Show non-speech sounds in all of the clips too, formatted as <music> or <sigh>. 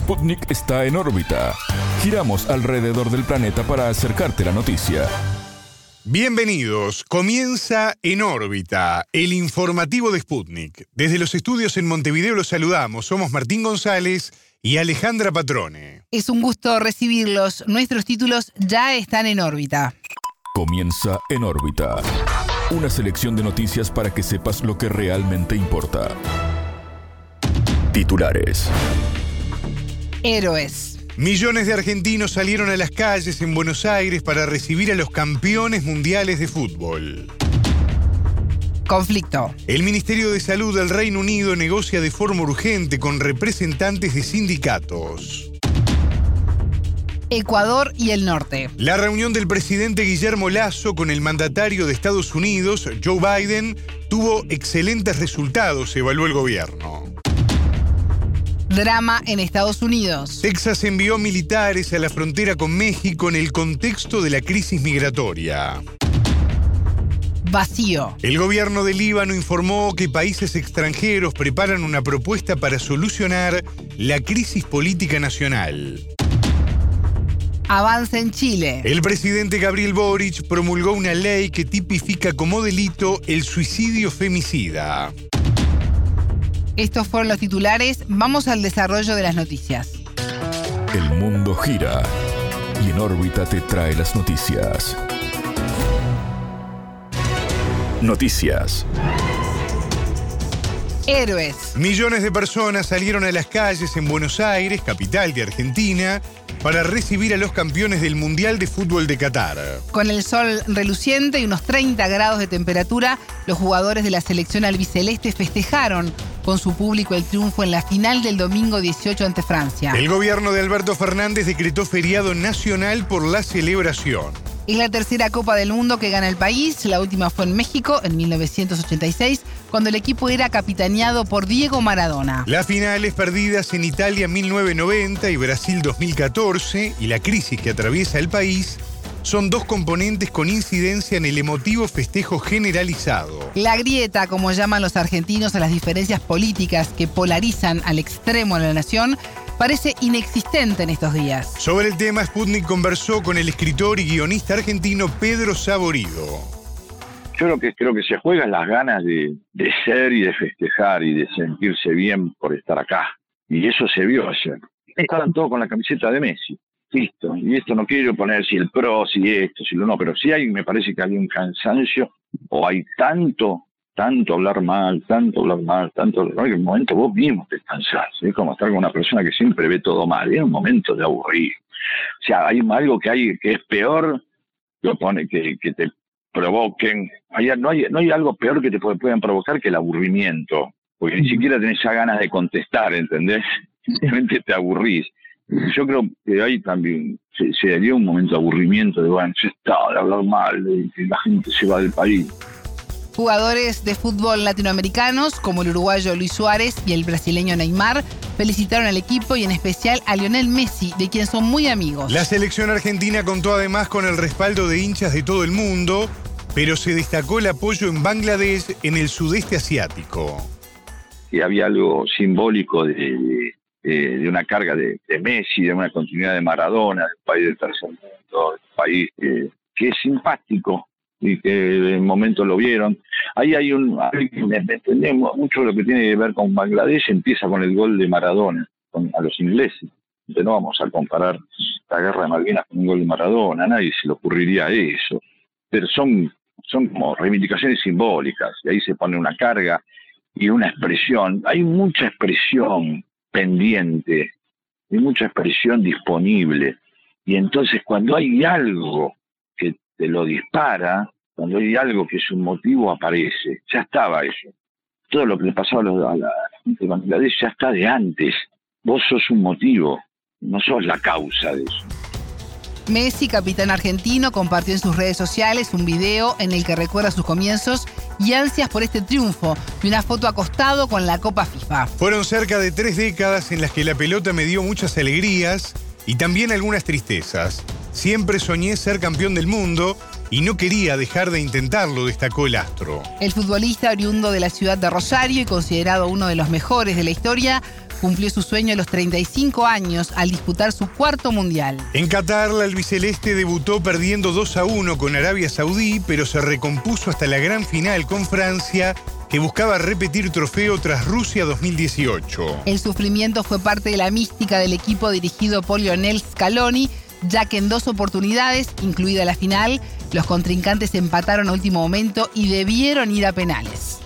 Sputnik está en órbita. Giramos alrededor del planeta para acercarte la noticia. Bienvenidos, comienza En órbita, el informativo de Sputnik. Desde los estudios en Montevideo los saludamos, somos Martín González y Alejandra Patrone. Es un gusto recibirlos, nuestros títulos ya están en órbita. Comienza En órbita, una selección de noticias para que sepas lo que realmente importa. Titulares. Héroes. Millones de argentinos salieron a las calles en Buenos Aires para recibir a los campeones mundiales de fútbol. Conflicto. El Ministerio de Salud del Reino Unido negocia de forma urgente con representantes de sindicatos. Ecuador y el norte. La reunión del presidente Guillermo Lazo con el mandatario de Estados Unidos, Joe Biden, tuvo excelentes resultados, evaluó el gobierno. Drama en Estados Unidos. Texas envió militares a la frontera con México en el contexto de la crisis migratoria. Vacío. El gobierno de Líbano informó que países extranjeros preparan una propuesta para solucionar la crisis política nacional. Avance en Chile. El presidente Gabriel Boric promulgó una ley que tipifica como delito el suicidio femicida. Estos fueron los titulares. Vamos al desarrollo de las noticias. El mundo gira y en órbita te trae las noticias. Noticias. Héroes. Millones de personas salieron a las calles en Buenos Aires, capital de Argentina, para recibir a los campeones del Mundial de Fútbol de Qatar. Con el sol reluciente y unos 30 grados de temperatura, los jugadores de la selección albiceleste festejaron con su público el triunfo en la final del domingo 18 ante Francia. El gobierno de Alberto Fernández decretó feriado nacional por la celebración. Es la tercera Copa del Mundo que gana el país. La última fue en México en 1986, cuando el equipo era capitaneado por Diego Maradona. Las finales perdidas en Italia en 1990 y Brasil 2014 y la crisis que atraviesa el país son dos componentes con incidencia en el emotivo festejo generalizado. La grieta, como llaman los argentinos a las diferencias políticas que polarizan al extremo de la nación, parece inexistente en estos días. Sobre el tema, Sputnik conversó con el escritor y guionista argentino Pedro Saborido. Yo lo que creo que se juegan las ganas de, de ser y de festejar y de sentirse bien por estar acá. Y eso se vio ayer. Estaban todos con la camiseta de Messi listo, y esto no quiero poner si el pro, si esto, si lo no, pero sí hay, me parece que hay un cansancio, o hay tanto, tanto hablar mal, tanto hablar mal, tanto hablar mal, que en un momento vos mismo te cansás, es como estar con una persona que siempre ve todo mal, es un momento de aburrir. O sea, hay algo que hay que es peor, lo pone que, que te provoquen, hay, no, hay, no hay algo peor que te puedan provocar que el aburrimiento, porque ni siquiera tenés ya ganas de contestar, ¿entendés? <laughs> Simplemente te aburrís yo creo que ahí también se, se dio un momento de aburrimiento, de bueno, se está de hablar mal, de que la gente se va del país. Jugadores de fútbol latinoamericanos como el uruguayo Luis Suárez y el brasileño Neymar felicitaron al equipo y en especial a Lionel Messi, de quien son muy amigos. La selección argentina contó además con el respaldo de hinchas de todo el mundo, pero se destacó el apoyo en Bangladesh en el sudeste asiático. Y había algo simbólico de, eh, de una carga de, de, Messi, de una continuidad de Maradona, del país del tercer mundo, del país que es simpático y que en momento lo vieron. Ahí hay un, entendemos mucho lo que tiene que ver con Bangladesh, empieza con el gol de Maradona, a los ingleses. No vamos a comparar la guerra de Malvinas con un gol de Maradona, nadie se le ocurriría eso. Pero son, son como reivindicaciones simbólicas, y ahí se pone una carga y una expresión. Hay mucha expresión pendiente, hay mucha expresión disponible. Y entonces cuando hay algo que te lo dispara, cuando hay algo que es un motivo, aparece. Ya estaba eso. Todo lo que le pasaba a la gente de Bangladesh ya está de antes. Vos sos un motivo, no sos la causa de eso. Messi, capitán argentino, compartió en sus redes sociales un video en el que recuerda sus comienzos y ansias por este triunfo y una foto acostado con la Copa FIFA. Fueron cerca de tres décadas en las que la pelota me dio muchas alegrías y también algunas tristezas. Siempre soñé ser campeón del mundo y no quería dejar de intentarlo, destacó el astro. El futbolista oriundo de la ciudad de Rosario y considerado uno de los mejores de la historia cumplió su sueño a los 35 años al disputar su cuarto mundial. En Qatar, la albiceleste debutó perdiendo 2 a 1 con Arabia Saudí, pero se recompuso hasta la gran final con Francia que buscaba repetir trofeo tras Rusia 2018. El sufrimiento fue parte de la mística del equipo dirigido por Lionel Scaloni, ya que en dos oportunidades, incluida la final, los contrincantes empataron a último momento y debieron ir a penales.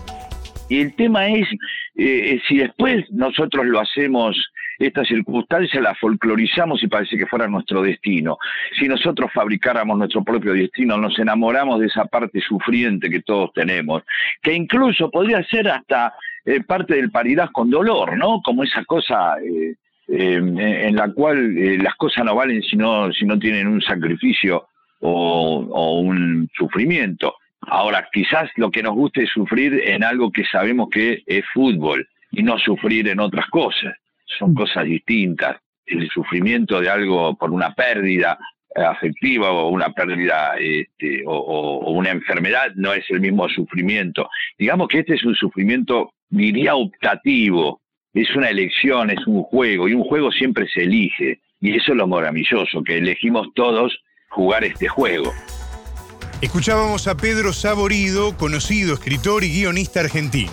Y el tema es eh, si después nosotros lo hacemos, esta circunstancia la folclorizamos y parece que fuera nuestro destino. Si nosotros fabricáramos nuestro propio destino, nos enamoramos de esa parte sufriente que todos tenemos, que incluso podría ser hasta eh, parte del paridad con dolor, ¿no? Como esa cosa eh, en la cual las cosas no valen si no, si no tienen un sacrificio o un sufrimiento. Ahora, quizás lo que nos guste es sufrir en algo que sabemos que es fútbol y no sufrir en otras cosas. Son mm. cosas distintas. El sufrimiento de algo por una pérdida eh, afectiva o una pérdida este, o, una enfermedad no es el mismo sufrimiento. Digamos que este es un sufrimiento, diría, optativo. Es una elección, es un juego y un juego siempre se elige. Y eso es lo maravilloso, que elegimos todos jugar este juego. Escuchábamos a Pedro Saborido, conocido escritor y guionista argentino.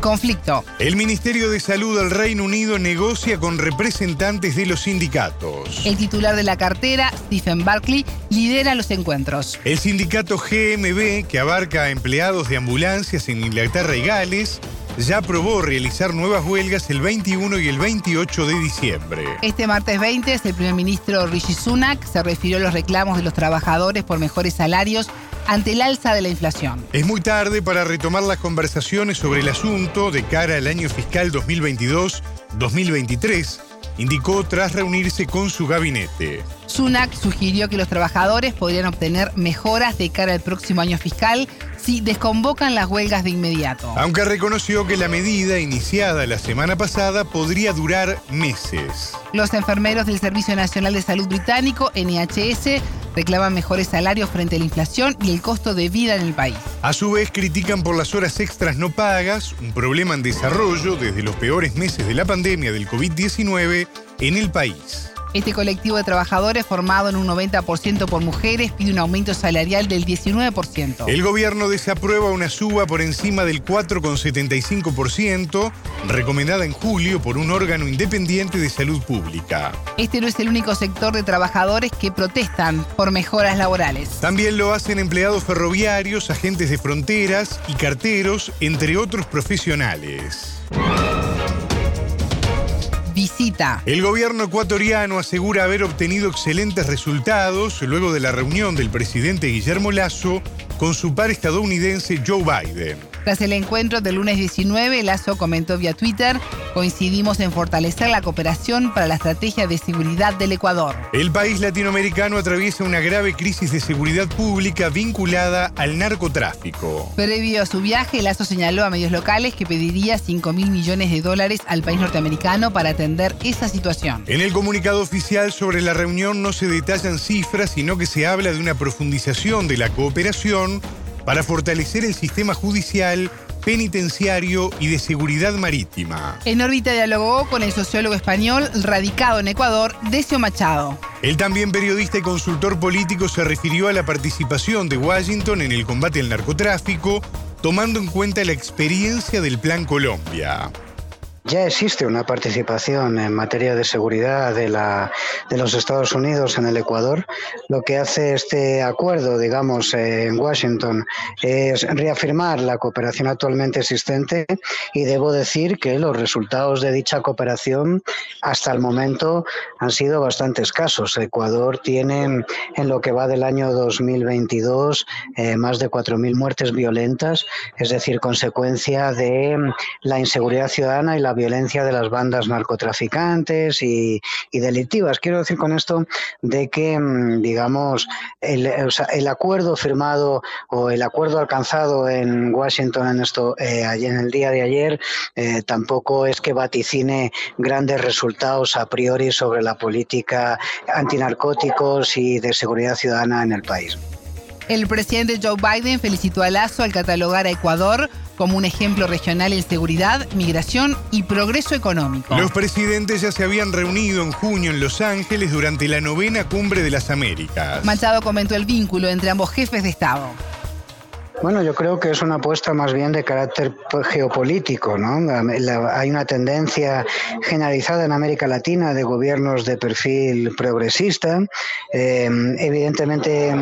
Conflicto. El Ministerio de Salud del Reino Unido negocia con representantes de los sindicatos. El titular de la cartera, Stephen Barkley, lidera los encuentros. El sindicato GMB, que abarca a empleados de ambulancias en Inglaterra y Gales, ya aprobó realizar nuevas huelgas el 21 y el 28 de diciembre. Este martes 20, el primer ministro Rishi Sunak se refirió a los reclamos de los trabajadores por mejores salarios ante el alza de la inflación. Es muy tarde para retomar las conversaciones sobre el asunto de cara al año fiscal 2022-2023 indicó tras reunirse con su gabinete. Sunak sugirió que los trabajadores podrían obtener mejoras de cara al próximo año fiscal si desconvocan las huelgas de inmediato. Aunque reconoció que la medida iniciada la semana pasada podría durar meses. Los enfermeros del Servicio Nacional de Salud Británico, NHS, reclaman mejores salarios frente a la inflación y el costo de vida en el país. A su vez critican por las horas extras no pagas, un problema en desarrollo desde los peores meses de la pandemia del COVID-19 en el país. Este colectivo de trabajadores, formado en un 90% por mujeres, pide un aumento salarial del 19%. El gobierno desaprueba una suba por encima del 4,75%, recomendada en julio por un órgano independiente de salud pública. Este no es el único sector de trabajadores que protestan por mejoras laborales. También lo hacen empleados ferroviarios, agentes de fronteras y carteros, entre otros profesionales El gobierno ecuatoriano asegura haber obtenido excelentes resultados luego de la reunión del presidente Guillermo Lazo con su par estadounidense Joe Biden. Tras el encuentro del lunes 19, Lazo comentó vía Twitter, coincidimos en fortalecer la cooperación para la estrategia de seguridad del Ecuador. El país latinoamericano atraviesa una grave crisis de seguridad pública vinculada al narcotráfico. Previo a su viaje, Lazo señaló a medios locales que pediría 5 mil millones de dólares al país norteamericano para atender esa situación. En el comunicado oficial sobre la reunión no se detallan cifras, sino que se habla de una profundización de la cooperación para fortalecer el sistema judicial, penitenciario y de seguridad marítima. En órbita dialogó con el sociólogo español radicado en Ecuador, Decio Machado. El también periodista y consultor político se refirió a la participación de Washington en el combate al narcotráfico, tomando en cuenta la experiencia del Plan Colombia. Ya existe una participación en materia de seguridad de, la, de los Estados Unidos en el Ecuador. Lo que hace este acuerdo, digamos, en Washington es reafirmar la cooperación actualmente existente y debo decir que los resultados de dicha cooperación hasta el momento han sido bastante escasos. Ecuador tiene en lo que va del año 2022 eh, más de 4.000 muertes violentas, es decir, consecuencia de la inseguridad ciudadana y la violencia de las bandas narcotraficantes y, delictivas. Quiero decir con esto de que, mm, digamos, el, el, acuerdo firmado o el acuerdo alcanzado en Washington en esto eh, en el día de ayer eh, tampoco es que vaticine grandes resultados a priori sobre la política antinarcóticos y de seguridad ciudadana en el país. El presidente Joe Biden felicitó a Lazo al catalogar a Ecuador como un ejemplo regional en seguridad, migración y progreso económico. Los presidentes ya se habían reunido en junio en Los Ángeles durante la novena cumbre de las Américas. Machado comentó el vínculo entre ambos jefes de Estado. Bueno, yo creo que es una apuesta más bien de carácter geopolítico, ¿no? hay una tendencia generalizada en América Latina de gobiernos de perfil progresista. Eh, evidentemente,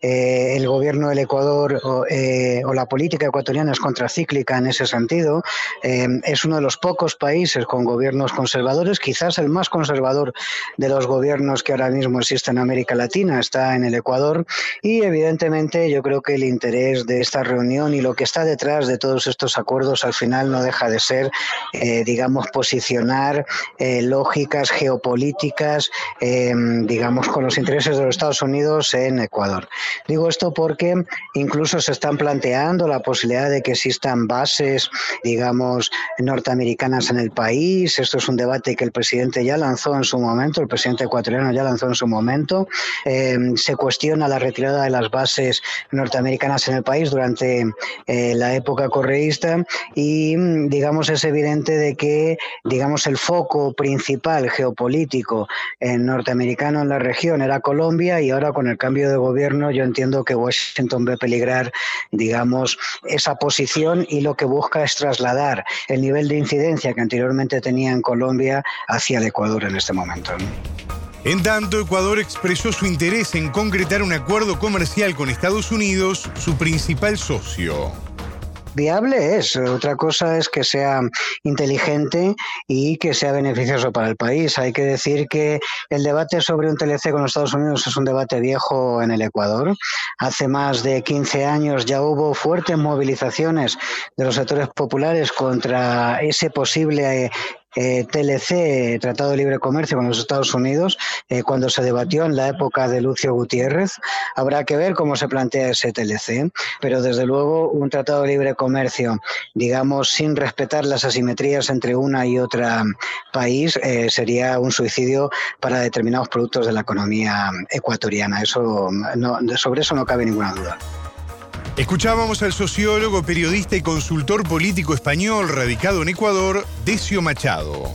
eh, el gobierno del Ecuador eh, o, la política ecuatoriana es contracíclica en ese sentido. es uno de los pocos países con gobiernos conservadores, quizás el más conservador de los gobiernos que ahora mismo existen en América Latina, está en el Ecuador. Y evidentemente, yo creo que el interés de esta reunión y lo que está detrás de todos estos acuerdos al final no deja de ser, eh, digamos, posicionar eh, lógicas geopolíticas, eh, digamos, con los intereses de los Estados Unidos en Ecuador. Digo esto porque incluso se están planteando la posibilidad de que existan bases, digamos, norteamericanas en el país. Esto es un debate que el presidente ya lanzó en su momento, el presidente ecuatoriano ya lanzó en su momento. se cuestiona la retirada de las bases norteamericanas en el país durante eh, la época correísta y digamos es evidente de que digamos el foco principal geopolítico norteamericano en la región era Colombia y ahora con el cambio de gobierno yo entiendo que Washington ve peligrar digamos esa posición y lo que busca es trasladar el nivel de incidencia que anteriormente tenía en Colombia hacia el Ecuador en este momento. En tanto, Ecuador expresó su interés en concretar un acuerdo comercial con Estados Unidos, su principal socio viable es. Otra cosa es que sea inteligente y que sea beneficioso para el país. Hay que decir que el debate sobre un TLC con Estados Unidos es un debate viejo en el Ecuador. Hace más de 15 años ya hubo fuertes movilizaciones de los sectores populares contra ese posible eh, TLC, Tratado de Libre Comercio con los Estados Unidos, eh, cuando se debatió en la época de Lucio Gutiérrez. Habrá que ver cómo se plantea ese TLC, pero desde luego un Tratado de Libre Comercio, digamos, sin respetar las asimetrías entre una y otra país, eh, sería un suicidio para determinados productos de la economía ecuatoriana. Eso, sobre eso no cabe ninguna duda. Escuchábamos al sociólogo, periodista y consultor político español radicado en Ecuador, Decio Machado.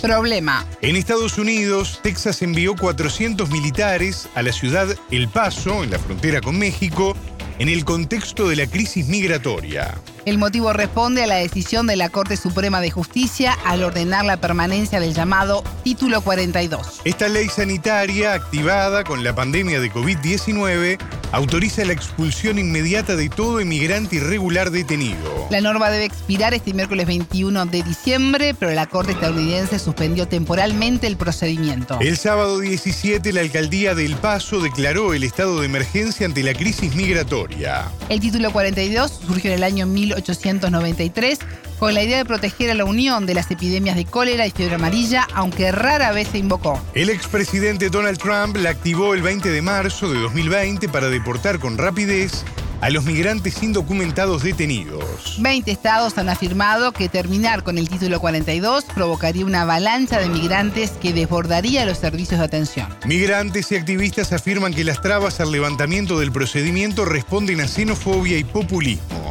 Problema. En Estados Unidos, Texas envió 400 militares a la ciudad El Paso, en la frontera con México, en el contexto de la crisis migratoria. El motivo responde a la decisión de la Corte Suprema de Justicia al ordenar la permanencia del llamado Título 42. Esta ley sanitaria, activada con la pandemia de COVID-19, autoriza la expulsión inmediata de todo emigrante irregular detenido. La norma debe expirar este miércoles 21 de diciembre, pero la Corte estadounidense suspendió temporalmente el procedimiento. El sábado 17, la alcaldía de El Paso declaró el estado de emergencia ante la crisis migratoria. El título 42 surgió en el año 1893 con la idea de proteger a la Unión de las epidemias de cólera y fiebre amarilla, aunque rara vez se invocó. El expresidente Donald Trump la activó el 20 de marzo de 2020 para deportar con rapidez a los migrantes indocumentados detenidos. 20 estados han afirmado que terminar con el título 42 provocaría una avalancha de migrantes que desbordaría los servicios de atención. Migrantes y activistas afirman que las trabas al levantamiento del procedimiento responden a xenofobia y populismo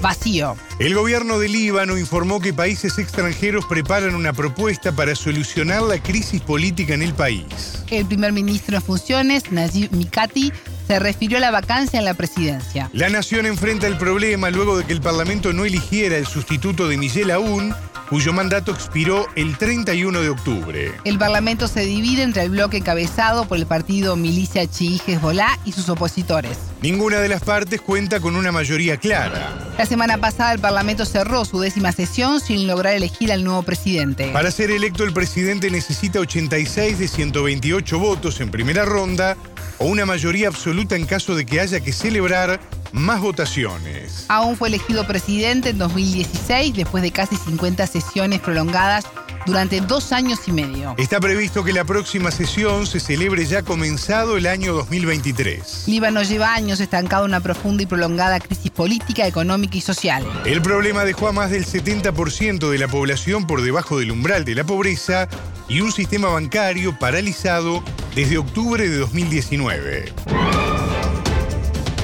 vacío. El gobierno de Líbano informó que países extranjeros preparan una propuesta para solucionar la crisis política en el país. El primer ministro en funciones, Najib Mikati, se refirió a la vacancia en la presidencia. La nación enfrenta el problema luego de que el Parlamento no eligiera el sustituto de Miguel Aún cuyo mandato expiró el 31 de octubre. El Parlamento se divide entre el bloque encabezado por el partido Milicia Chií Hezbollah y sus opositores. Ninguna de las partes cuenta con una mayoría clara. La semana pasada el Parlamento cerró su décima sesión sin lograr elegir al nuevo presidente. Para ser electo el presidente necesita 86 de 128 votos en primera ronda o una mayoría absoluta en caso de que haya que celebrar más votaciones. Aún fue elegido presidente en 2016 después de casi 50 sesiones prolongadas durante dos años y medio. Está previsto que la próxima sesión se celebre ya comenzado el año 2023. Líbano lleva años estancado en una profunda y prolongada crisis política, económica y social. El problema dejó a más del 70% de la población por debajo del umbral de la pobreza y un sistema bancario paralizado desde octubre de 2019.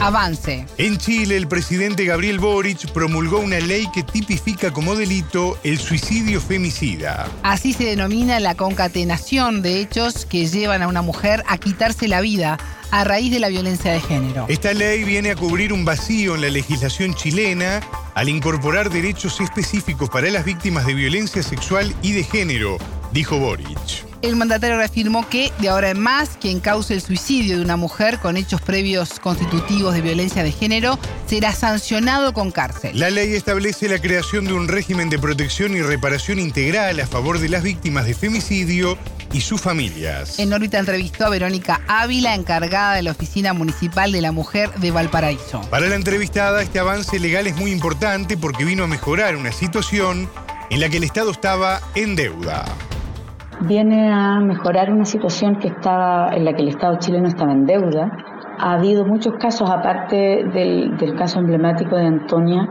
Avance. En Chile, el presidente Gabriel Boric promulgó una ley que tipifica como delito el suicidio femicida. Así se denomina la concatenación de hechos que llevan a una mujer a quitarse la vida a raíz de la violencia de género. Esta ley viene a cubrir un vacío en la legislación chilena al incorporar derechos específicos para las víctimas de violencia sexual y de género, dijo Boric. El mandatario reafirmó que de ahora en más, quien cause el suicidio de una mujer con hechos previos constitutivos de violencia de género será sancionado con cárcel. La ley establece la creación de un régimen de protección y reparación integral a favor de las víctimas de femicidio y sus familias. En órbita entrevistó a Verónica Ávila, encargada de la Oficina Municipal de la Mujer de Valparaíso. Para la entrevistada, este avance legal es muy importante porque vino a mejorar una situación en la que el Estado estaba en deuda viene a mejorar una situación que estaba en la que el Estado chileno estaba en deuda. Ha habido muchos casos, aparte del, caso emblemático de Antonia,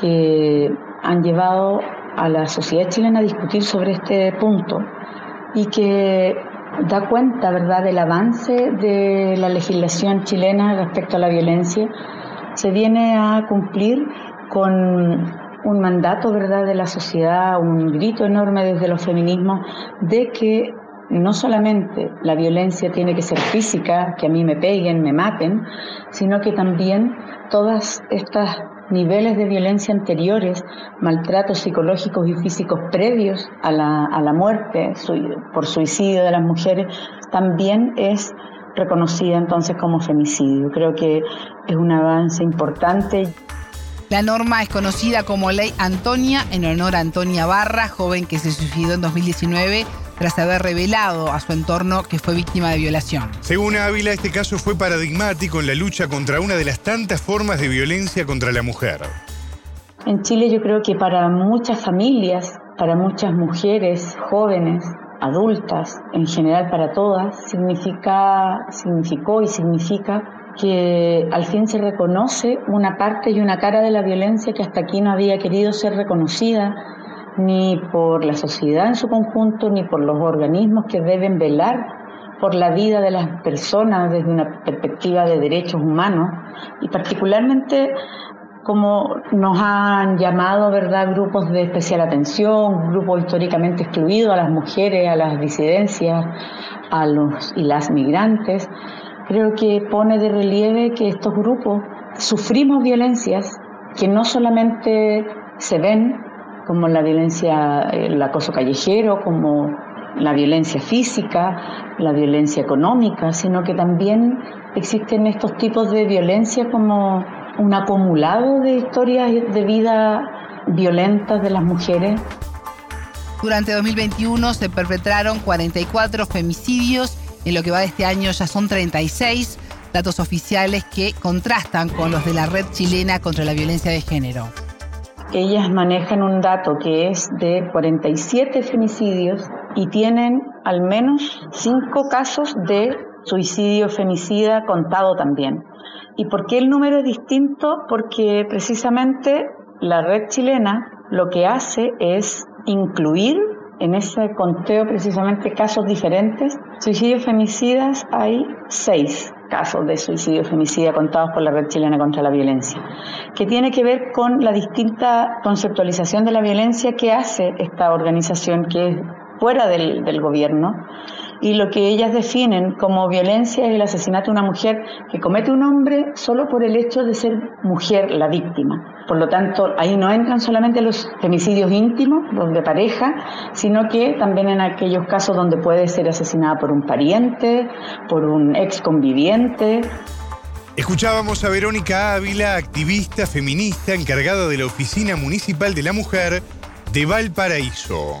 que han llevado a la sociedad chilena a discutir sobre este punto y que da cuenta, ¿verdad?, del avance de la legislación chilena respecto a la violencia. Se viene a cumplir con un mandato, ¿verdad?, de la sociedad, un grito enorme desde los feminismos de que no solamente la violencia tiene que ser física, que a mí me peguen, me maten, sino que también todas estas niveles de violencia anteriores, maltratos psicológicos y físicos previos a la, a la muerte por suicidio de las mujeres, también es reconocida entonces como femicidio. Creo que es un avance importante. La norma es conocida como Ley Antonia en honor a Antonia Barra, joven que se suicidó en 2019 tras haber revelado a su entorno que fue víctima de violación. Según Ávila, este caso fue paradigmático en la lucha contra una de las tantas formas de violencia contra la mujer. En Chile yo creo que para muchas familias, para muchas mujeres jóvenes, adultas, en general para todas, significa, significó y significa que al fin se reconoce una parte y una cara de la violencia que hasta aquí no había querido ser reconocida ni por la sociedad en su conjunto, ni por los organismos que deben velar por la vida de las personas desde una perspectiva de derechos humanos y particularmente como nos han llamado, ¿verdad?, grupos de especial atención, grupos históricamente excluidos, a las mujeres, a las disidencias, a los y las migrantes, creo que pone de relieve que estos grupos sufrimos violencias que no solamente se ven como la violencia, el acoso callejero, como la violencia física, la violencia económica, sino que también existen estos tipos de violencia como un acumulado de historias de vida violentas de las mujeres. Durante 2021 se perpetraron 44 femicidios en lo que va de este año ya son 36 datos oficiales que contrastan con los de la red chilena contra la violencia de género. Ellas manejan un dato que es de 47 femicidios y tienen al menos 5 casos de suicidio femicida contado también. ¿Y por qué el número es distinto? Porque precisamente la red chilena lo que hace es incluir en ese conteo precisamente casos diferentes. Suicidios femicidas hay seis casos de suicidio femicida contados por la Red Chilena contra la Violencia, que tiene que ver con la distinta conceptualización de la violencia que hace esta organización que es fuera del, del gobierno y lo que ellas definen como violencia es el asesinato de una mujer que comete un hombre solo por el hecho de ser mujer la víctima. Por lo tanto, ahí no entran solamente los femicidios íntimos, los de pareja, sino que también en aquellos casos donde puede ser asesinada por un pariente, por un ex conviviente. Escuchábamos a Verónica Ávila, activista feminista encargada de la Oficina Municipal de la Mujer de Valparaíso.